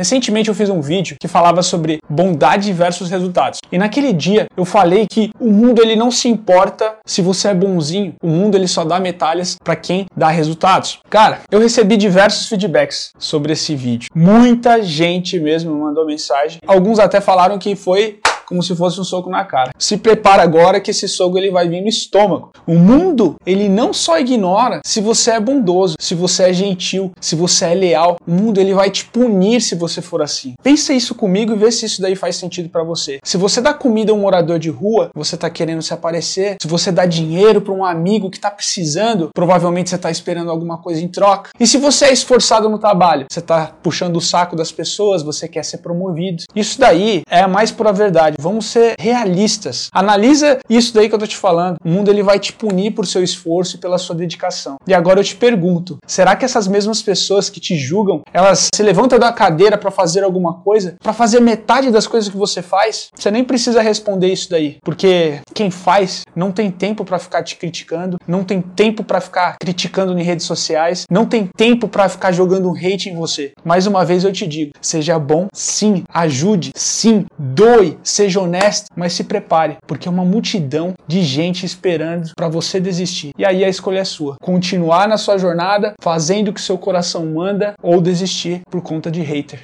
Recentemente eu fiz um vídeo que falava sobre bondade versus resultados. E naquele dia eu falei que o mundo ele não se importa se você é bonzinho. O mundo ele só dá medalhas para quem dá resultados. Cara, eu recebi diversos feedbacks sobre esse vídeo. Muita gente mesmo me mandou mensagem. Alguns até falaram que foi como se fosse um soco na cara. Se prepara agora que esse soco ele vai vir no estômago. O mundo, ele não só ignora se você é bondoso, se você é gentil, se você é leal. O mundo ele vai te punir se você for assim. Pensa isso comigo e vê se isso daí faz sentido para você. Se você dá comida a um morador de rua, você tá querendo se aparecer. Se você dá dinheiro para um amigo que tá precisando, provavelmente você tá esperando alguma coisa em troca. E se você é esforçado no trabalho, você tá puxando o saco das pessoas, você quer ser promovido. Isso daí é a mais pura verdade. Vamos ser realistas. Analisa isso daí que eu tô te falando. O mundo ele vai te punir por seu esforço e pela sua dedicação. E agora eu te pergunto, será que essas mesmas pessoas que te julgam, elas se levantam da cadeira para fazer alguma coisa, para fazer metade das coisas que você faz? Você nem precisa responder isso daí, porque quem faz não tem tempo para ficar te criticando, não tem tempo para ficar criticando em redes sociais, não tem tempo para ficar jogando hate em você. Mais uma vez eu te digo, seja bom, sim, ajude, sim, doe, seja seja honesto, mas se prepare, porque é uma multidão de gente esperando para você desistir. E aí a escolha é sua: continuar na sua jornada, fazendo o que seu coração manda ou desistir por conta de hater.